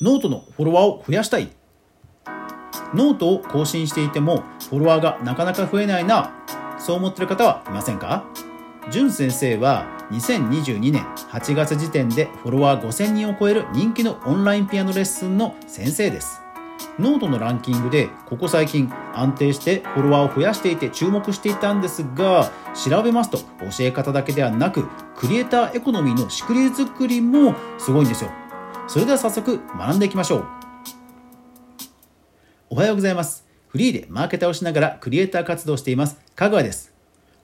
ノートのフォロワーを増やしたい。ノートを更新していてもフォロワーがなかなか増えないな。そう思ってる方はいませんか？じゅん先生は2022年8月時点でフォロワー5000人を超える人気のオンラインピアノレッスンの先生です。ノートのランキングでここ最近安定してフォロワーを増やしていて注目していたんですが調べますと教え方だけではなくクリエイターエコノミーの仕組み作りもすごいんですよ。それでは早速学んでいきましょうおはようございますフリーでマーケターをしながらクリエイター活動をしています香川です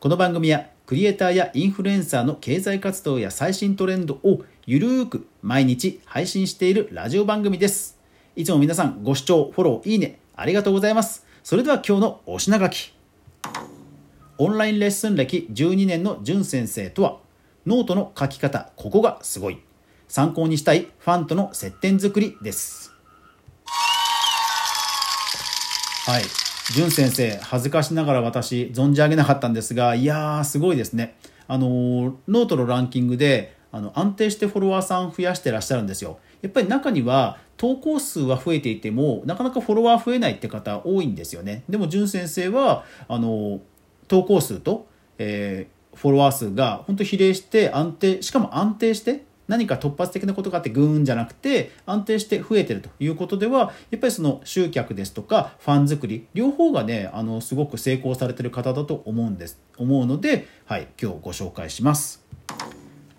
この番組はクリエイターやインフルエンサーの経済活動や最新トレンドをゆるーく毎日配信しているラジオ番組ですいつも皆さんご視聴、フォロー、いいね、ありがとうございます。それでは今日のお品書き。オンラインレッスン歴12年のじゅん先生とは、ノートの書き方、ここがすごい。参考にしたいファンとの接点作りです。はい。じゅん先生、恥ずかしながら私、存じ上げなかったんですが、いやー、すごいですね。あのー、ノートのランキングで、あの安定してフォロワーさん増やしてらっしゃるんですよ。やっぱり中には投稿数は増えていてもなかなかフォロワー増えないって方多いんですよね。でも淳先生はあの投稿数と、えー、フォロワー数が本当比例して安定しかも安定して何か突発的なことがあってグーンじゃなくて安定して増えてるということではやっぱりその集客ですとかファン作り両方がねあのすごく成功されてる方だと思うんです思うので、はい、今日ご紹介します。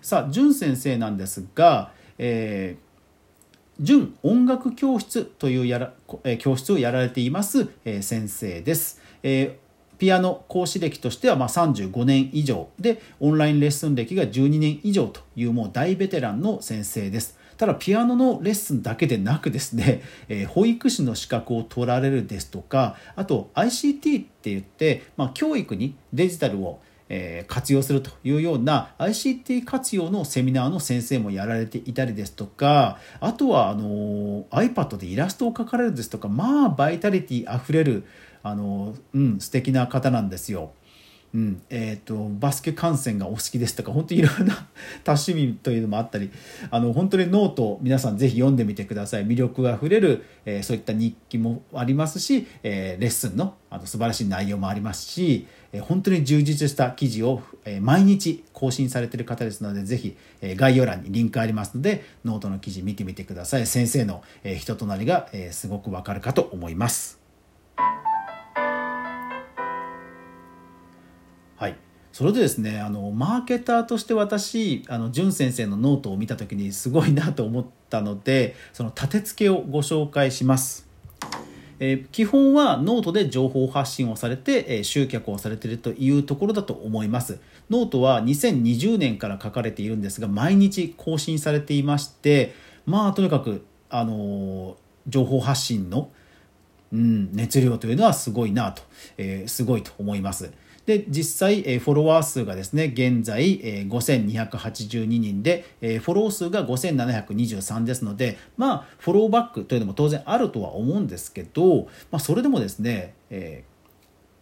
さあ淳先生なんですが、えー、純音楽教室というやら、えー、教室をやられています、えー、先生です。えー、ピアノ講師歴としてはまあ35年以上でオンラインレッスン歴が12年以上というもう大ベテランの先生です。ただピアノのレッスンだけでなくですね、えー、保育士の資格を取られるですとかあと ICT って言って、まあ、教育にデジタルをえ活用するというような ICT 活用のセミナーの先生もやられていたりですとかあとはあの iPad でイラストを描かれるですとかまあバイタリティあふれるあの、うん、素敵な方なんですよ。うんえーと、バスケ観戦がお好きですとか本当にいろんな多趣味というのもあったりあの本当にノートを皆さんぜひ読んでみてください魅力あふれる、えー、そういった日記もありますし、えー、レッスンのあの素晴らしい内容もありますし、えー、本当に充実した記事を、え毎日更新されてる方ですのでぜひ、え概要欄にリンクありますのでノートの記事見てみてください先生の、え人となりが、えすごくわかるかと思います。はいそれでですねあのマーケターとして私あの淳先生のノートを見た時にすごいなと思ったのでその立て付けをご紹介します。えー、基本はノートで情報発信をされて、えー、集客をされているというところだと思います。ノートは2020年から書かれているんですが毎日更新されていましてまあとにかく、あのー、情報発信の、うん、熱量というのはすごいなと、え、すごいと思います。で、実際、えフォロワー数がですね、現在、え5282人で、えフォロー数が5723ですので、まあ、フォローバックというのも当然あるとは思うんですけど、まあ、それでもですね、え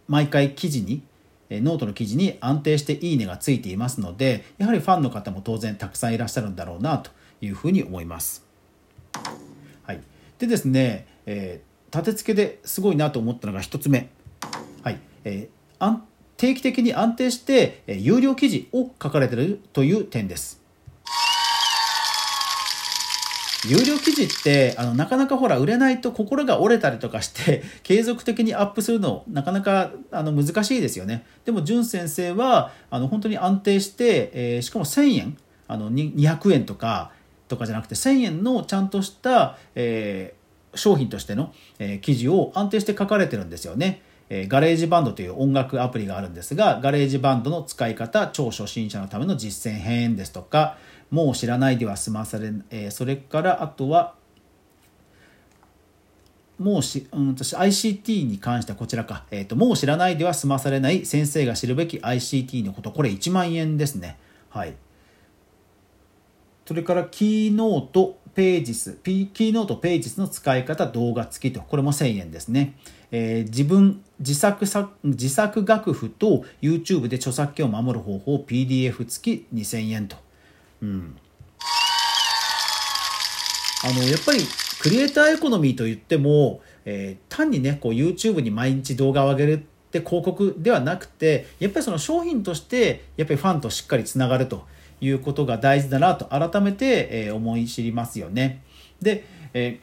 毎回記事に、ノートの記事に安定していいねがついていますので、やはりファンの方も当然たくさんいらっしゃるんだろうなというふうに思います。はい。でですね、えー、立て付けですごいなと思ったのが1つ目。はい。えー、定期的に安定して有料記事を書かれているという点です。有料記事ってあのなかなかほら売れないと心が折れたりとかして 継続的にアップするのなかなかあの難しいですよね。でも淳先生はあの本当に安定して、えー、しかも1000円あの200円とかとかじゃなくて1000円のちゃんとした、えー、商品としての、えー、記事を安定して書かれてるんですよね。え GarageBandという音楽アプリがあるんですが、 GarageBandの使い方、超初心者のための実践編ですとか、もう知らないでは済まされ、えー、それからあとは、もうし、うん、私 ICT に関してはこちらか、えっ、ー、と、もう知らないでは済まされない先生が知るべき ICT のこと、これ1万円ですね。はい。それからキーノートページス、キーノートページスの使い方動画付きと、これも1000円ですね。えー、自分自作自作楽譜と YouTube で著作権を守る方法 PDF 付き2000円と。うん。あの、やっぱりクリエイターエコノミーといっても、えー、単にねこう YouTube に毎日動画を上げるって広告ではなくてやっぱりその商品としてやっぱりファンとしっかりつながるということが大事だなと改めて、え、思い知りますよね。で、え、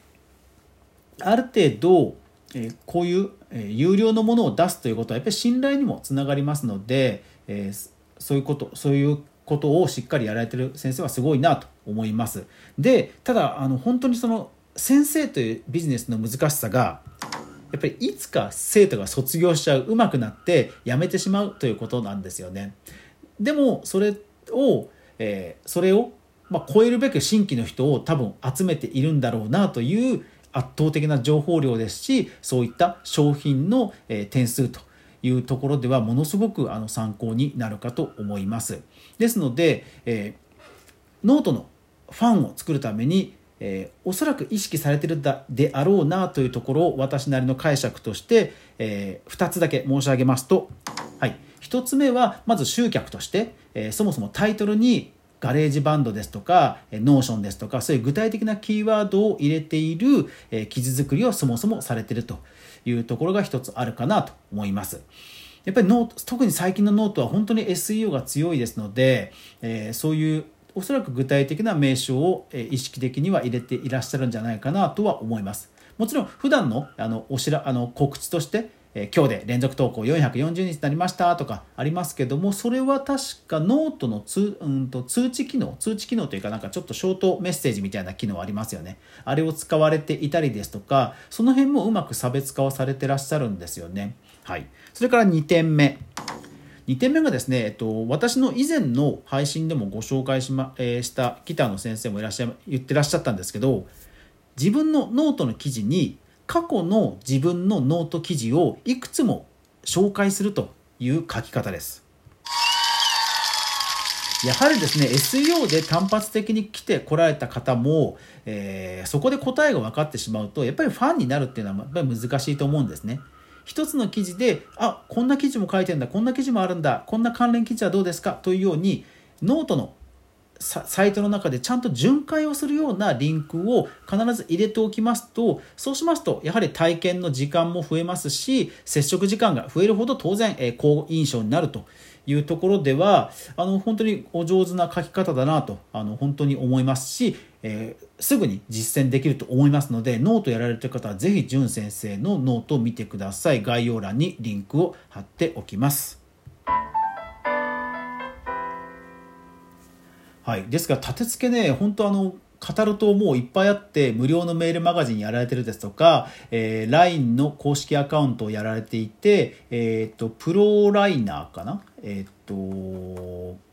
ある程度、え、こういう、え有料のものを出すということはやっぱり信頼にもつながりますので、えそういうことそういうことをしっかりやられてる先生はすごいなと思います。でただあの本当にその先生というビジネスの難しさがやっぱりいつか生徒が卒業しちゃう上手くなって辞めてしまうということなんですよね。でもそれを、えー、それを、まあ、超えるべく新規の人を多分集めているんだろうなという圧倒的な情報量ですしそういった商品の、えー、点数というところではものすごくあの参考になるかと思います。ですので、えー、ノートのファンを作るためにえー、おそらく意識されてるだであろうなというところを私なりの解釈として、えー、2つだけ申し上げますと、はい、1つ目はまず集客として、えー、そもそもタイトルに GarageBandですとか、 Notionですとか、そういう具体的なキーワードを入れている、え記事作りをそもそもされてるというところが一つあるかなと思います。やっぱり note、特に最近のノートは本当に SEO が強いですので、えー、そういうおそらく具体的な名称を意識的には入れていらっしゃるんじゃないかなとは思います。もちろん普段のあのおしらあの告知としてえ今日で連続投稿440日になりましたとかありますけどもそれは確かノートの通,、うんと、通知機能通知機能というかなんかちょっとショートメッセージみたいな機能ありますよね。あれを使われていたりですとかその辺もうまく差別化をされてらっしゃるんですよね。はい。それから2点目。2点目がですね、えっと、私の以前の配信でもご紹介し,、まえー、したギターの先生もいらっしゃ言ってらっしゃったんですけど自分のノートの記事に過去の自分のノート記事をいくつも紹介するという書き方です。やはりですね SEO で単発的に来てこられた方も、えー、そこで答えが分かってしまうとやっぱりファンになるっていうのはやっぱり難しいと思うんですね。一つの記事であこんな記事も書いてんだこんな記事もあるんだこんな関連記事はどうですか？というようにノートのサイトの中でちゃんと巡回をするようなリンクを必ず入れておきますとそうしますとやはり体験の時間も増えますし接触時間が増えるほど当然、え好印象になるというところではあの本当にお上手な書き方だなとあの本当に思いますしえー、すぐに実践できると思いますのでノートやられてる方はぜひ淳先生のノートを見てください。概要欄にリンクを貼っておきます。はい。ですから立て付けね本当あの語るともういっぱいあって無料のメールマガジンやられてるですとか、えー、LINE の公式アカウントをやられていて、えっ、とプロライナーかな？えっ、と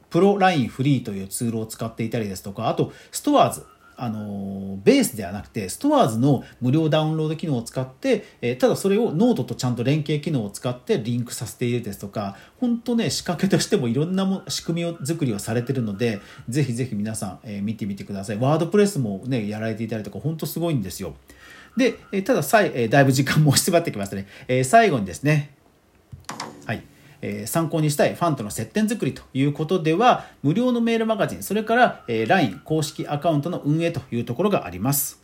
プロラインフリーというツールを使っていたりですとかあと STORES。あのベースではなくて STORESの無料ダウンロード機能を使って、えただそれをノートとちゃんと連携機能を使ってリンクさせているですとか本当ね仕掛けとしてもいろんなも仕組みを作りをされてるのでぜひぜひ皆さん、え見てみてください。 WordPressもねやられていたりとか本当すごいんですよ。で、たださい、だいぶ時間も押し迫ってきましたね、え最後にですねえー、参考にしたいファンとの接点作りということでは無料のメールマガジンそれから、え、LINE 公式アカウントの運営というところがあります。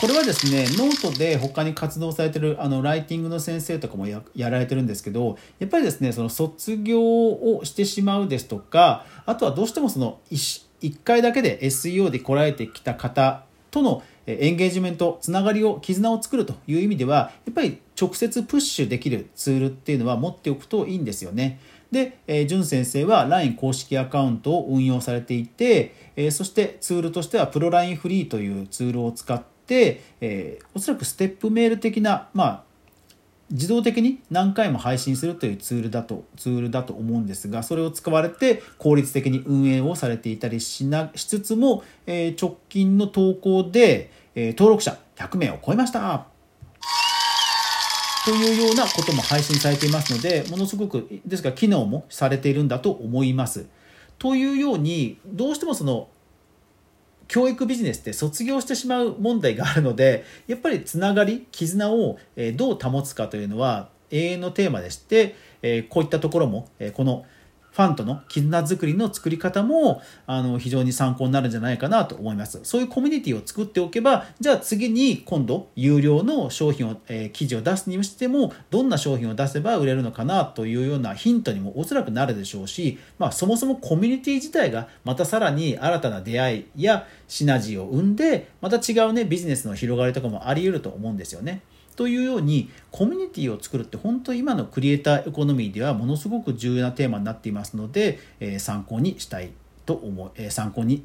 これはですねノートで他に活動されてるあのライティングの先生とかもやられてるんですけどやっぱりですねその卒業をしてしまうですとかあとはどうしてもその 1, 回だけで SEO で来られてきた方とのエンゲージメント、つながりを、絆を作るという意味では、やっぱり直接プッシュできるツールっていうのは持っておくといいんですよね。で、えー、淳先生は LINE 公式アカウントを運用されていて、えー、そしてツールとしてはプロ LINE フリーというツールを使って、えー、おそらくステップメール的な、まあ、自動的に何回も配信するというツールだとツールだと思うんですがそれを使われて効率的に運営をされていたりしなしつつも、えー、直近の投稿で、えー、登録者100名を超えましたというようなことも配信されていますのでものすごくですが機能もされているんだと思います。というようにどうしてもその教育ビジネスって卒業してしまう問題があるのでやっぱりつながり絆をどう保つかというのは永遠のテーマでしてこういったところもこのファンとの絆作りの作り方もあの非常に参考になるんじゃないかなと思います。そういうコミュニティを作っておけば、じゃあ次に今度有料の商品を、えー、記事を出すにしても、どんな商品を出せば売れるのかなというようなヒントにもおそらくなるでしょうし、まあそもそもコミュニティ自体がまたさらに新たな出会いやシナジーを生んで、また違うね、ビジネスの広がりとかもあり得ると思うんですよね。というようにコミュニティを作るって本当今のクリエイターエコノミーではものすごく重要なテーマになっていますので、えー、参考にしたいと思う、えー、参考に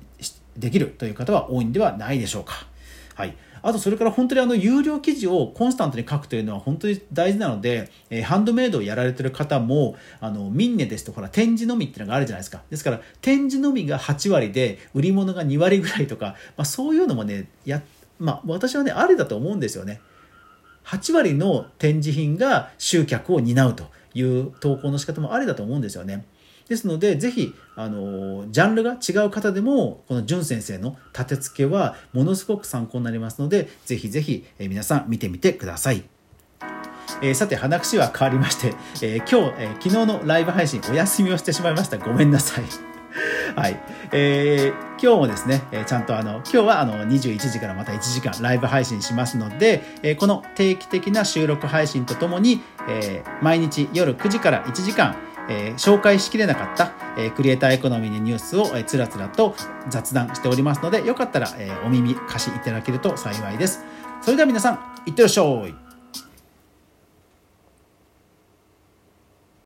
できるという方は多いんではないでしょうか。はい。あとそれから本当にあの有料記事をコンスタントに書くというのは本当に大事なので、えー、ハンドメイドをやられてる方もあのミンネですとほら展示のみっていうのがあるじゃないですかですから展示のみが8割で売り物が2割ぐらいとか、まあ、そういうのもねやまあ私はねありだと思うんですよね。8割の展示品が集客を担うという投稿の仕方もありだと思うんですよね。ですので、ぜひ、あの、ジャンルが違う方でも、この淳先生の立て付けはものすごく参考になりますので、ぜひぜひ、え皆さん見てみてください。えー、さて、話は変わりまして、えー、今日、えー、昨日のライブ配信お休みをしてしまいました。ごめんなさい。はい。えー、今日もですね、えー、ちゃんとあの、今日はあの、21時からまた1時間ライブ配信しますので、えー、この定期的な収録配信とともに、えー、毎日夜9時から1時間、えー、紹介しきれなかった、えー、クリエイターエコノミーのニュースを、えー、つらつらと雑談しておりますので、よかったら、えー、お耳貸しいただけると幸いです。それでは皆さん、いってらっしゃい。